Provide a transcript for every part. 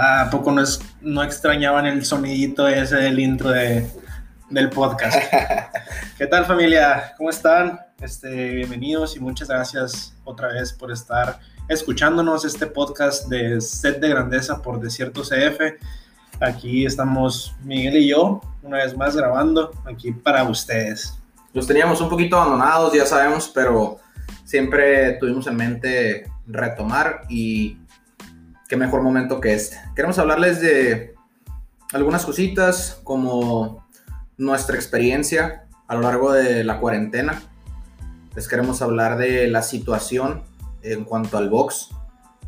¿A poco no, es, no extrañaban el sonidito ese del intro de, del podcast? ¿Qué tal familia? ¿Cómo están? Este, bienvenidos y muchas gracias otra vez por estar escuchándonos este podcast de Set de Grandeza por Desierto CF. Aquí estamos Miguel y yo, una vez más grabando aquí para ustedes. Los teníamos un poquito abandonados, ya sabemos, pero siempre tuvimos en mente retomar y qué mejor momento que este. Queremos hablarles de algunas cositas como nuestra experiencia a lo largo de la cuarentena. Les queremos hablar de la situación en cuanto al box.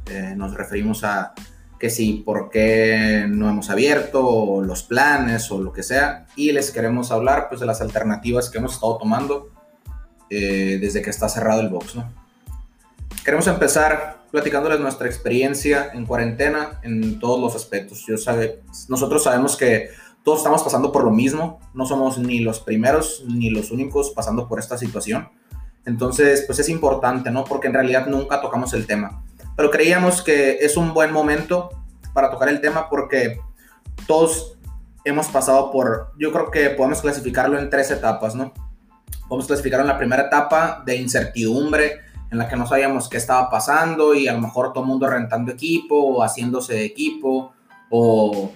Eh, nos referimos a que si, por qué no hemos abierto, los planes o lo que sea. Y les queremos hablar pues de las alternativas que hemos estado tomando eh, desde que está cerrado el box, ¿no? Queremos empezar platicándoles nuestra experiencia en cuarentena en todos los aspectos. Yo sabe, nosotros sabemos que todos estamos pasando por lo mismo, no somos ni los primeros ni los únicos pasando por esta situación. Entonces, pues es importante, ¿no? Porque en realidad nunca tocamos el tema. Pero creíamos que es un buen momento para tocar el tema porque todos hemos pasado por, yo creo que podemos clasificarlo en tres etapas, ¿no? Podemos clasificarlo en la primera etapa de incertidumbre, en la que no sabíamos qué estaba pasando y a lo mejor todo el mundo rentando equipo o haciéndose de equipo o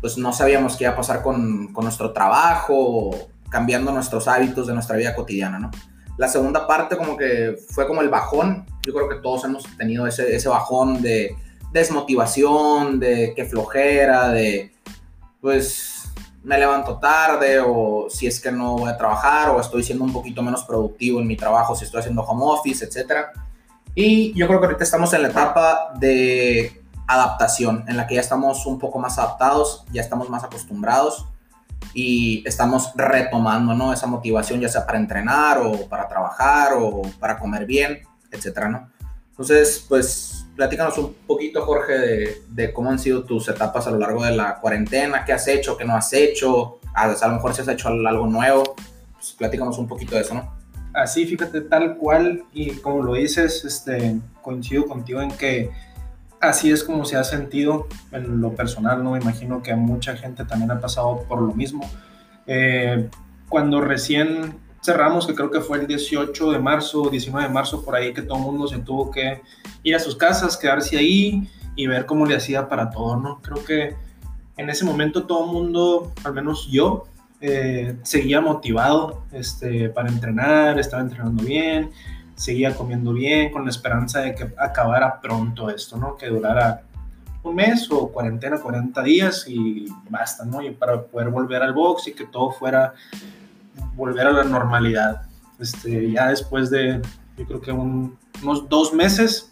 pues no sabíamos qué iba a pasar con, con nuestro trabajo cambiando nuestros hábitos de nuestra vida cotidiana, ¿no? La segunda parte como que fue como el bajón, yo creo que todos hemos tenido ese, ese bajón de desmotivación, de que flojera, de pues me levanto tarde o si es que no voy a trabajar o estoy siendo un poquito menos productivo en mi trabajo si estoy haciendo home office, etc. Y yo creo que ahorita estamos en la etapa de adaptación, en la que ya estamos un poco más adaptados, ya estamos más acostumbrados y estamos retomando ¿no? esa motivación, ya sea para entrenar o para trabajar o para comer bien, etc. ¿no? Entonces, pues platícanos un poquito, Jorge, de, cómo han sido tus etapas a lo largo de la cuarentena, qué has hecho, qué no has hecho, a, lo mejor si has hecho algo nuevo, pues platícanos un poquito de eso, ¿no? Así, fíjate, tal cual, y como lo dices, este, coincido contigo en que así es como se ha sentido en lo personal, ¿no? Imagino que mucha gente también ha pasado por lo mismo. Eh, cuando recién cerramos, que creo que fue el 18 de marzo, 19 de marzo, por ahí que todo el mundo se tuvo que ir a sus casas, quedarse ahí y ver cómo le hacía para todo, ¿no? Creo que en ese momento todo el mundo, al menos yo, eh, seguía motivado este, para entrenar, estaba entrenando bien, seguía comiendo bien, con la esperanza de que acabara pronto esto, ¿no? Que durara un mes o cuarentena, 40 días y basta, ¿no? Y para poder volver al box y que todo fuera volver a la normalidad. Este, ya después de, yo creo que unos dos meses,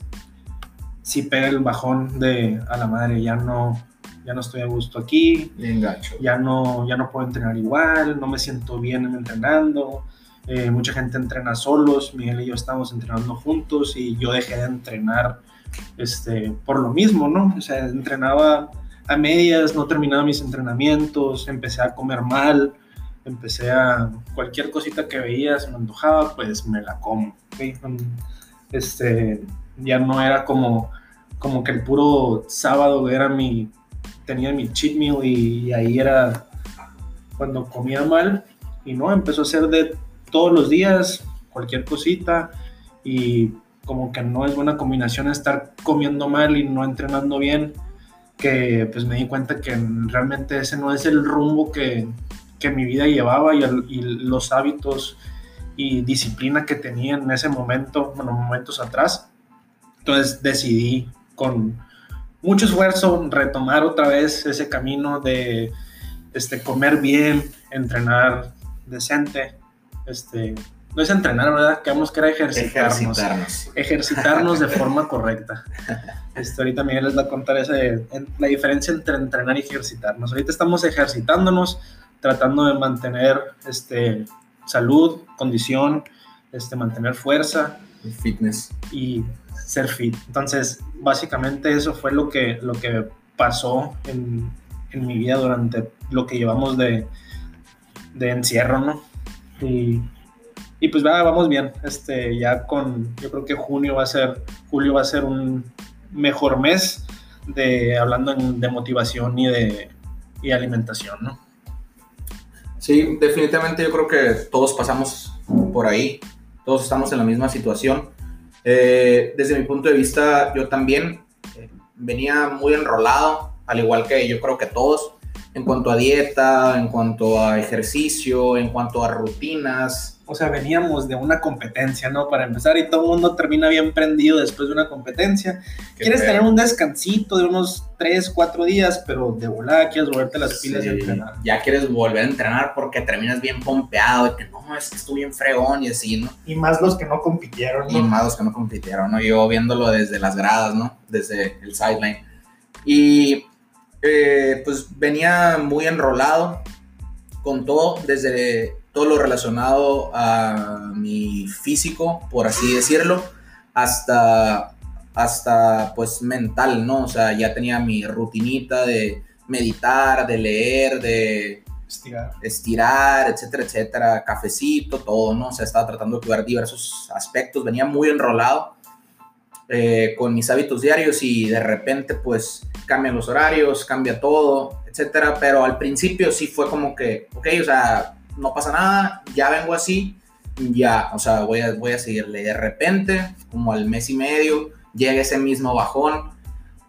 sí pega el bajón de a la madre, ya no, ya no estoy a gusto aquí, ya no, ya no puedo entrenar igual, no me siento bien entrenando. Eh, mucha gente entrena solos, Miguel y yo estamos entrenando juntos y yo dejé de entrenar este, por lo mismo, ¿no? O sea, entrenaba a medias, no terminaba mis entrenamientos, empecé a comer mal, empecé a cualquier cosita que veía, se me antojaba, pues me la como. Este, ya no era como, como que el puro sábado era mi, tenía mi cheat meal y, ahí era cuando comía mal y no, empezó a ser de todos los días, cualquier cosita y como que no es buena combinación estar comiendo mal y no entrenando bien, que pues me di cuenta que realmente ese no es el rumbo que, que mi vida llevaba y, los hábitos y disciplina que tenía en ese momento, bueno, momentos atrás. Entonces decidí con mucho esfuerzo retomar otra vez ese camino de este, comer bien, entrenar decente. Este, no es entrenar, ¿verdad? Quedamos que era ejercitarnos. Ejercitarnos. Ejercitarnos de forma correcta. Este, ahorita Miguel les va a contar esa, la diferencia entre entrenar y ejercitarnos. Ahorita estamos ejercitándonos tratando de mantener este, salud, condición, este, mantener fuerza. fitness. Y ser fit. Entonces, básicamente eso fue lo que, lo que pasó en, en mi vida durante lo que llevamos de, de encierro, ¿no? Y, y pues va, vamos bien. Este, ya con, yo creo que junio va a ser, julio va a ser un mejor mes de hablando de motivación y de y alimentación, ¿no? Sí, definitivamente yo creo que todos pasamos por ahí, todos estamos en la misma situación. Eh, desde mi punto de vista, yo también eh, venía muy enrolado, al igual que yo creo que todos, en cuanto a dieta, en cuanto a ejercicio, en cuanto a rutinas, o sea, veníamos de una competencia, ¿no? Para empezar, y todo el mundo termina bien prendido después de una competencia. quieres tener un descansito de unos 3, 4 días, pero de volada quieres volverte las pilas y entrenar. Ya quieres volver a entrenar porque terminas bien pompeado, de que no, es que estuve bien fregón y así, ¿no? Y más los que no compitieron, ¿no? Y más los que no compitieron, ¿no? Yo viéndolo desde las gradas, ¿no? Desde el sideline. Y eh, pues venía muy enrolado con todo, desde todo lo relacionado a mi físico, por así decirlo, hasta, hasta pues mental, ¿no? O sea, ya tenía mi rutinita de meditar, de leer, de estirar, estirar etcétera, etcétera, cafecito, todo, ¿no? O sea, estaba tratando de cuidar diversos aspectos, venía muy enrolado eh, con mis hábitos diarios y de repente pues cambian los horarios, cambia todo, etcétera, pero al principio sí fue como que, ok, o sea, no pasa nada, ya vengo así, ya, o sea, voy a, voy a seguirle. De repente, como al mes y medio, llega ese mismo bajón,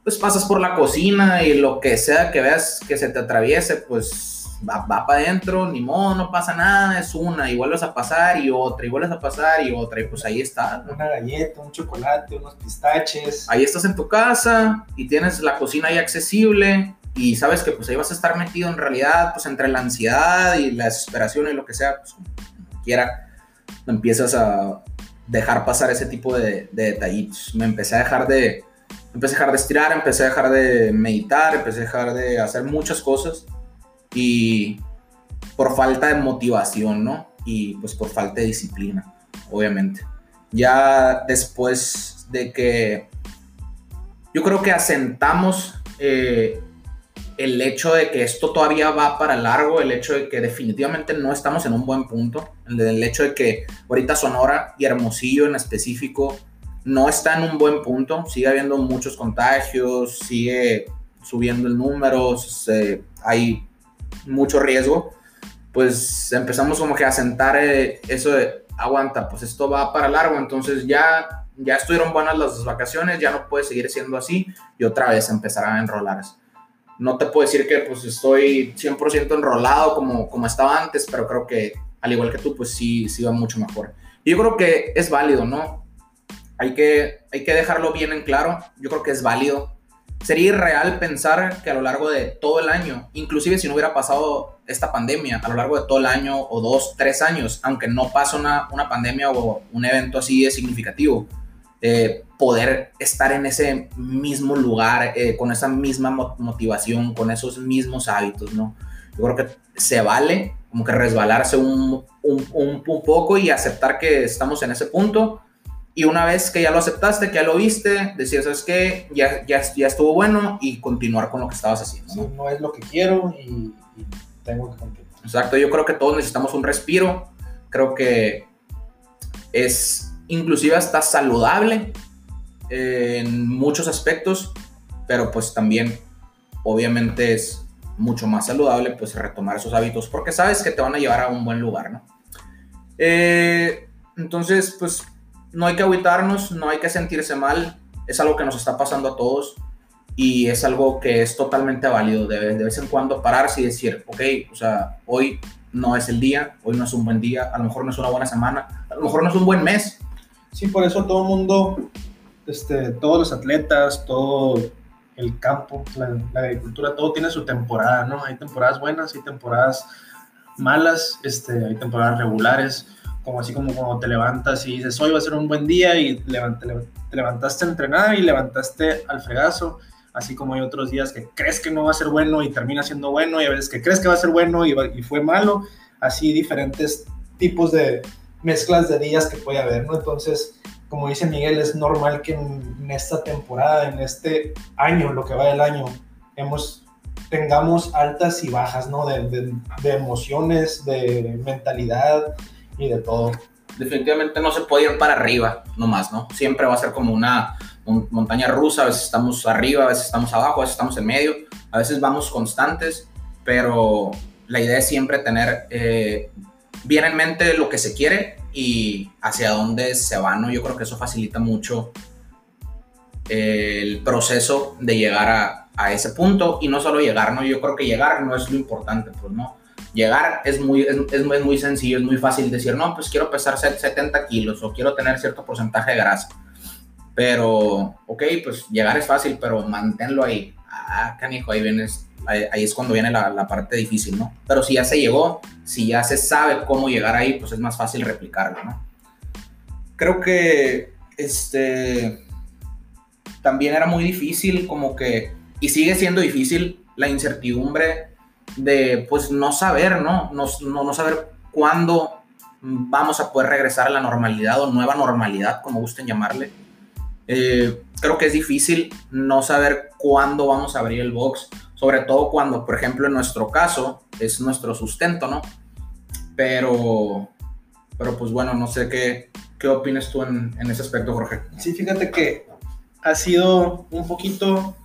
pues pasas por la cocina y lo que sea que veas que se te atraviese, pues va, va para adentro, ni modo, no pasa nada, es una, y vuelves a pasar y otra, y vuelves a pasar y otra, y pues ahí está. Una galleta, un chocolate, unos pistaches. Ahí estás en tu casa y tienes la cocina ahí accesible, y sabes que pues ahí vas a estar metido en realidad, pues entre la ansiedad y la desesperación y lo que sea, pues como quiera, empiezas a dejar pasar ese tipo de, detallitos. Me empecé a dejar de, empecé a dejar de estirar, empecé a dejar de meditar, empecé a dejar de hacer muchas cosas y por falta de motivación, ¿no? Y pues por falta de disciplina, obviamente. Ya después de que yo creo que asentamos eh, el hecho de que esto todavía va para largo, el hecho de que definitivamente no estamos en un buen punto, el hecho de que ahorita Sonora y Hermosillo en específico no está en un buen punto, sigue habiendo muchos contagios, sigue subiendo el número, hay mucho riesgo, pues empezamos como que a sentar eh, eso de, aguanta, pues esto va para largo, entonces ya, ya estuvieron buenas las vacaciones, ya no puede seguir siendo así y otra vez empezarán a enrolarse no te puedo decir que pues estoy 100% enrolado como, como estaba antes, pero creo que al igual que tú, pues sí, sí va mucho mejor. Yo creo que es válido, ¿no? Hay que, hay que dejarlo bien en claro. Yo creo que es válido. Sería irreal pensar que a lo largo de todo el año, inclusive si no hubiera pasado esta pandemia, a lo largo de todo el año o dos, tres años, aunque no pasa una, una pandemia o un evento así de significativo, eh, poder estar en ese mismo lugar, eh, con esa misma motivación, con esos mismos hábitos, ¿no? Yo creo que se vale como que resbalarse un, un, un, poco y aceptar que estamos en ese punto. Y una vez que ya lo aceptaste, que ya lo viste, decir, ¿sabes qué? Ya, ya, ya estuvo bueno y continuar con lo que estabas haciendo. ¿no? no es lo que quiero y, y tengo que continuar. Exacto, yo creo que todos necesitamos un respiro. Creo que es inclusive hasta saludable en muchos aspectos, pero pues también obviamente es mucho más saludable pues retomar esos hábitos porque sabes que te van a llevar a un buen lugar, ¿no? Eh, entonces pues no hay que agüitarnos, no hay que sentirse mal, es algo que nos está pasando a todos y es algo que es totalmente válido de, vez en cuando pararse y decir, ok, o sea, hoy no es el día, hoy no es un buen día, a lo mejor no es una buena semana, a lo mejor no es un buen mes, Sí, por eso todo el mundo, este, todos los atletas, todo el campo, la, agricultura, todo tiene su temporada, ¿no? Hay temporadas buenas, hay temporadas malas, este, hay temporadas regulares, como así como cuando te levantas y dices, hoy va a ser un buen día y te, levantaste a entrenar y levantaste al fregazo, así como hay otros días que crees que no va a ser bueno y termina siendo bueno y a veces que crees que va a ser bueno y, fue malo, así diferentes tipos de, mezclas de días que puede haber, ¿no? Entonces, como dice Miguel, es normal que en, esta temporada, en este año, lo que va del año, hemos, tengamos altas y bajas, ¿no? De, de, emociones, de mentalidad y de todo. Definitivamente no se puede ir para arriba, nomás, ¿no? Siempre va a ser como una montaña rusa, a veces estamos arriba, a veces estamos abajo, a veces estamos en medio, a veces vamos constantes, pero la idea es siempre tener eh, bien en mente lo que se quiere y hacia dónde se va, ¿no? Yo creo que eso facilita mucho el proceso de llegar a, a, ese punto y no solo llegar, ¿no? Yo creo que llegar no es lo importante, pues no. Llegar es muy, es, es muy sencillo, es muy fácil decir, no, pues quiero pesar 70 kilos o quiero tener cierto porcentaje de grasa. Pero, ok, pues llegar es fácil, pero manténlo ahí. Ah, canijo, ahí vienes, ahí, es cuando viene la, la, parte difícil, ¿no? Pero si ya se llegó, si ya se sabe cómo llegar ahí, pues es más fácil replicarlo, ¿no? Creo que, este, también era muy difícil como que, y sigue siendo difícil la incertidumbre de pues no saber, ¿no? No, no, saber cuándo vamos a poder regresar a la normalidad o nueva normalidad, como gusten llamarle. Eh, creo que es difícil no saber cuándo vamos a abrir el box, sobre todo cuando, por ejemplo, en nuestro caso es nuestro sustento, ¿no? Pero, pero pues bueno, no sé qué, qué opinas tú en, en ese aspecto, Jorge. Sí, fíjate que ha sido un poquito,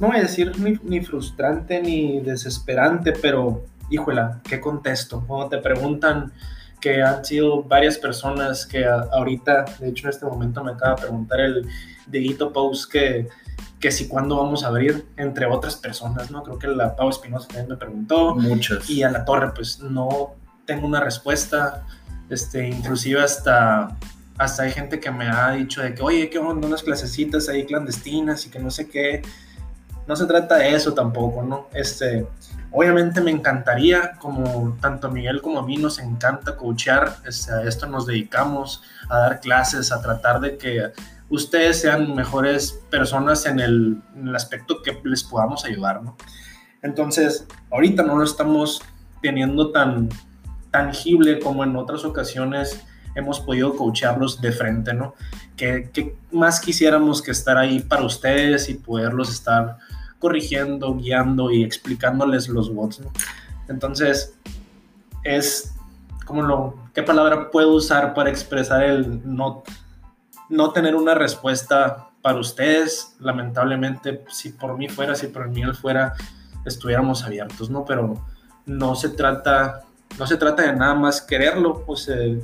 no voy a decir ni, frustrante ni desesperante, pero híjola, ¿qué contesto? Cuando te preguntan que han sido varias personas que ahorita, de hecho en este momento me acaba de preguntar el dedito Post que, que si cuándo vamos a abrir, entre otras personas, ¿no? Creo que la Pau Espinosa también me preguntó. Muchas. Y a la torre, pues no tengo una respuesta, este, inclusive hasta hasta hay gente que me ha dicho de que, oye, ¿qué onda? Unas clasecitas ahí clandestinas y que no sé qué. No se trata de eso tampoco, ¿no? Este, obviamente me encantaría, como tanto Miguel como a mí nos encanta coachear, este, a esto nos dedicamos, a dar clases, a tratar de que ustedes sean mejores personas en el, aspecto que les podamos ayudar, ¿no? Entonces, ahorita no lo estamos teniendo tan tangible como en otras ocasiones hemos podido coacharlos de frente, ¿no? Que, más quisiéramos que estar ahí para ustedes y poderlos estar corrigiendo, guiando y explicándoles los bots. Entonces, es como lo, ¿qué palabra puedo usar para expresar el no, no tener una respuesta para ustedes? Lamentablemente, si por mí fuera, si por mí fuera, estuviéramos abiertos, ¿no? Pero no se trata, no se trata de nada más quererlo, pues eh,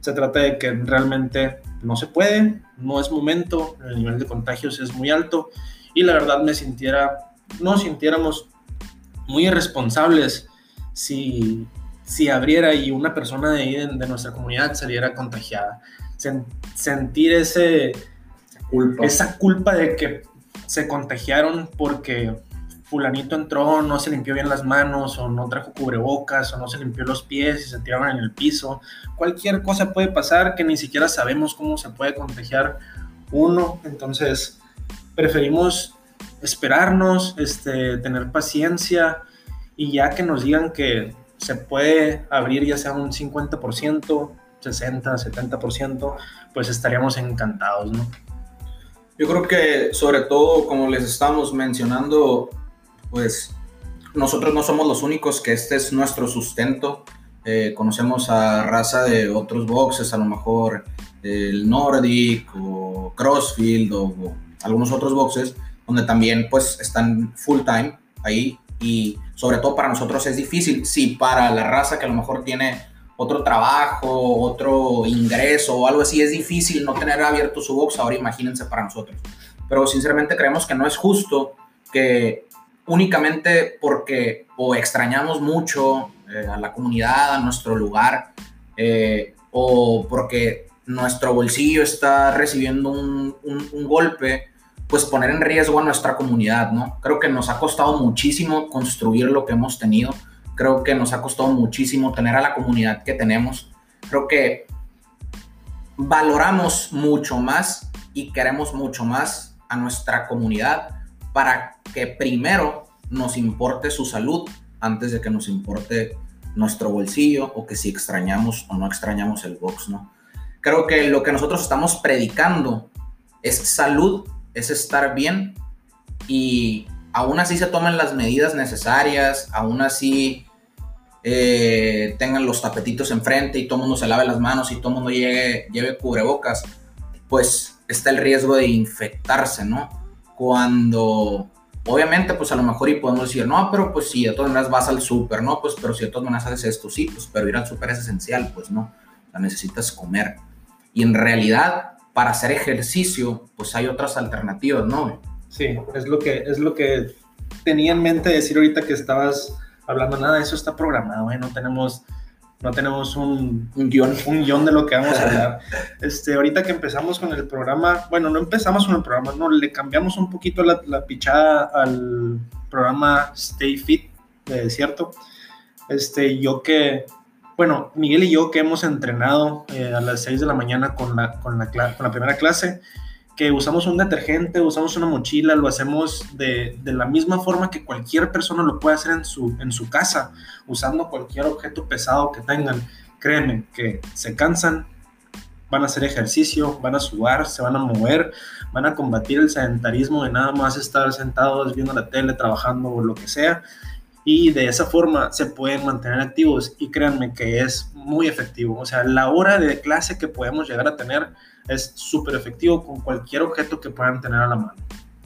se trata de que realmente no se puede, no es momento, el nivel de contagios es muy alto y la verdad me sintiera, no sintiéramos muy irresponsables si, si abriera y una persona de, ahí de, nuestra comunidad saliera contagiada. sentir ese, culpa. esa culpa de que se contagiaron porque fulanito entró, no se limpió bien las manos, o no trajo cubrebocas, o no se limpió los pies y se tiraron en el piso. Cualquier cosa puede pasar que ni siquiera sabemos cómo se puede contagiar uno. Entonces, preferimos esperarnos, este, tener paciencia y ya que nos digan que se puede abrir ya sea un 50%, 60, 70%, pues estaríamos encantados, ¿no? Yo creo que sobre todo, como les estamos mencionando, pues nosotros no somos los únicos que este es nuestro sustento. Eh, conocemos a raza de otros boxes, a lo mejor el Nordic o Crossfield o, algunos otros boxes, donde también pues están full time ahí y sobre todo para nosotros es difícil. Si para la raza que a lo mejor tiene otro trabajo, otro ingreso o algo así, es difícil no tener abierto su box, ahora imagínense para nosotros. Pero sinceramente creemos que no es justo que únicamente porque o extrañamos mucho eh, a la comunidad, a nuestro lugar, eh, o porque nuestro bolsillo está recibiendo un, un, golpe, pues poner en riesgo a nuestra comunidad, ¿no? Creo que nos ha costado muchísimo construir lo que hemos tenido, creo que nos ha costado muchísimo tener a la comunidad que tenemos, creo que valoramos mucho más y queremos mucho más a nuestra comunidad para que primero nos importe su salud antes de que nos importe nuestro bolsillo o que si extrañamos o no extrañamos el box, ¿no? Creo que lo que nosotros estamos predicando es salud, es estar bien y aún así se tomen las medidas necesarias, aún así eh, tengan los tapetitos enfrente y todo mundo se lave las manos y todo el mundo llegue, lleve cubrebocas, pues está el riesgo de infectarse, ¿no? Cuando obviamente, pues a lo mejor y podemos decir, no, pero pues si de todas maneras vas al súper, ¿no? Pues pero si de todas maneras haces esto, sí, pues pero ir al súper es esencial, pues no, sea, necesitas comer. Y en realidad, para hacer ejercicio, pues hay otras alternativas, ¿no? Sí, es lo que, es lo que tenía en mente decir ahorita que estabas hablando, nada, eso está programado, ¿eh? no tenemos no tenemos un, un, guion. un guion de lo que vamos a hablar. Este, ahorita que empezamos con el programa, bueno, no empezamos con el programa, no, le cambiamos un poquito la, la pichada al programa Stay Fit de Desierto. Este, yo que, bueno, Miguel y yo que hemos entrenado eh, a las 6 de la mañana con la, con la, primera clase, que usamos un detergente, usamos una mochila, lo hacemos de, de, la misma forma que cualquier persona lo puede hacer en su, en su casa, usando cualquier objeto pesado que tengan. Créanme que se cansan, van a hacer ejercicio, van a sudar, se van a mover, van a combatir el sedentarismo de nada más estar sentados viendo la tele, trabajando o lo que sea. Y de esa forma se pueden mantener activos y créanme que es muy efectivo. O sea, la hora de clase que podemos llegar a tener es súper efectivo con cualquier objeto que puedan tener a la mano.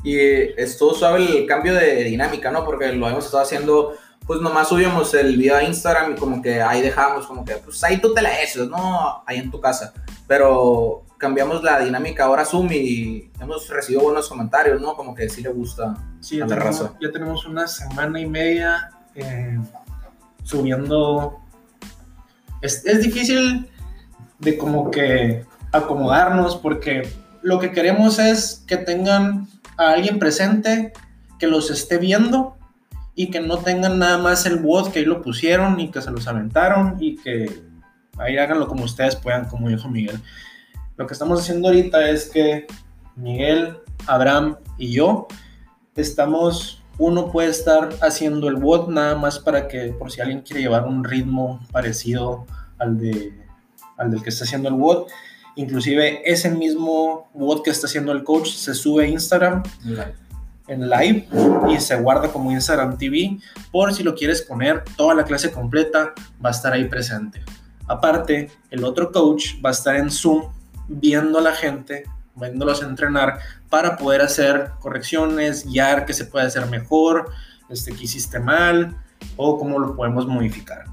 Y esto suave el cambio de dinámica, ¿no? Porque lo hemos estado haciendo, pues nomás subimos el video a Instagram y como que ahí dejamos, como que, pues ahí tú te la haces, ¿no? Ahí en tu casa. Pero cambiamos la dinámica ahora Zoom y hemos recibido buenos comentarios, ¿no? Como que sí le gusta sí, a la tenemos, raza. Ya tenemos una semana y media eh, subiendo. Es, es difícil de como que acomodarnos porque lo que queremos es que tengan a alguien presente que los esté viendo y que no tengan nada más el bot que ahí lo pusieron y que se los aventaron y que ahí háganlo como ustedes puedan, como dijo Miguel. Lo que estamos haciendo ahorita es que Miguel, Abraham y yo estamos, uno puede estar haciendo el bot nada más para que por si alguien quiere llevar un ritmo parecido al, de, al del que está haciendo el bot Inclusive ese mismo bot que está haciendo el coach se sube a Instagram en live y se guarda como Instagram TV por si lo quieres poner toda la clase completa va a estar ahí presente. Aparte, el otro coach va a estar en Zoom viendo a la gente, viéndolos entrenar para poder hacer correcciones, guiar qué se puede hacer mejor, este, qué hiciste mal o cómo lo podemos modificar.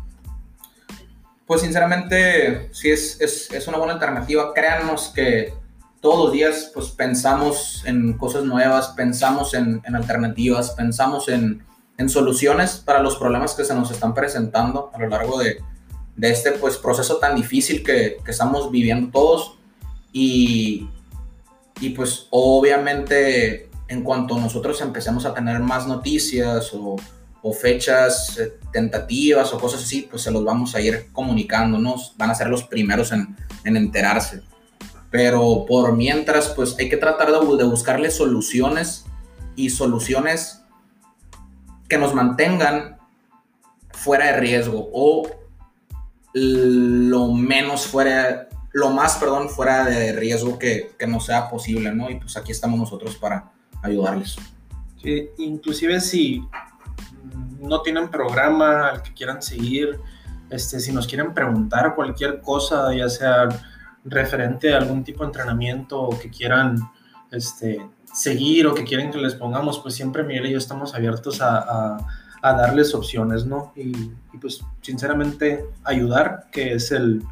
Pues sinceramente, sí es, es, es, una buena alternativa. Créanos que todos los días pues pensamos en cosas nuevas, pensamos en, en alternativas, pensamos en, en, soluciones para los problemas que se nos están presentando a lo largo de, de este pues proceso tan difícil que, que estamos viviendo todos. Y, y pues obviamente en cuanto nosotros empecemos a tener más noticias o o fechas eh, tentativas o cosas así, pues se los vamos a ir comunicando, ¿no? Van a ser los primeros en, en enterarse. Pero por mientras, pues hay que tratar de, de buscarle soluciones y soluciones que nos mantengan fuera de riesgo o lo menos fuera, lo más, perdón, fuera de riesgo que, que no sea posible, ¿no? Y pues aquí estamos nosotros para ayudarles. Sí, inclusive si no tienen programa al que quieran seguir, este, si nos quieren preguntar cualquier cosa, ya sea referente a algún tipo de entrenamiento o que quieran este, seguir o que quieren que les pongamos, pues siempre Miguel y yo estamos abiertos a, a, darles opciones, ¿no? Y, y, pues sinceramente ayudar, que es el,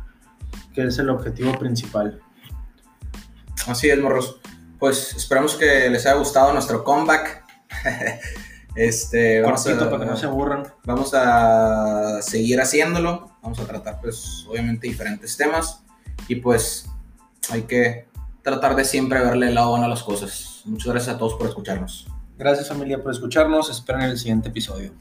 que es el objetivo principal. Así es, morros. Pues esperamos que les haya gustado nuestro comeback. Este, vamos a, para que no se aburran. Vamos a seguir haciéndolo. Vamos a tratar, pues, obviamente, diferentes temas. Y pues, hay que tratar de siempre verle el lado bueno a las cosas. Muchas gracias a todos por escucharnos. Gracias, familia, por escucharnos. Esperen el siguiente episodio.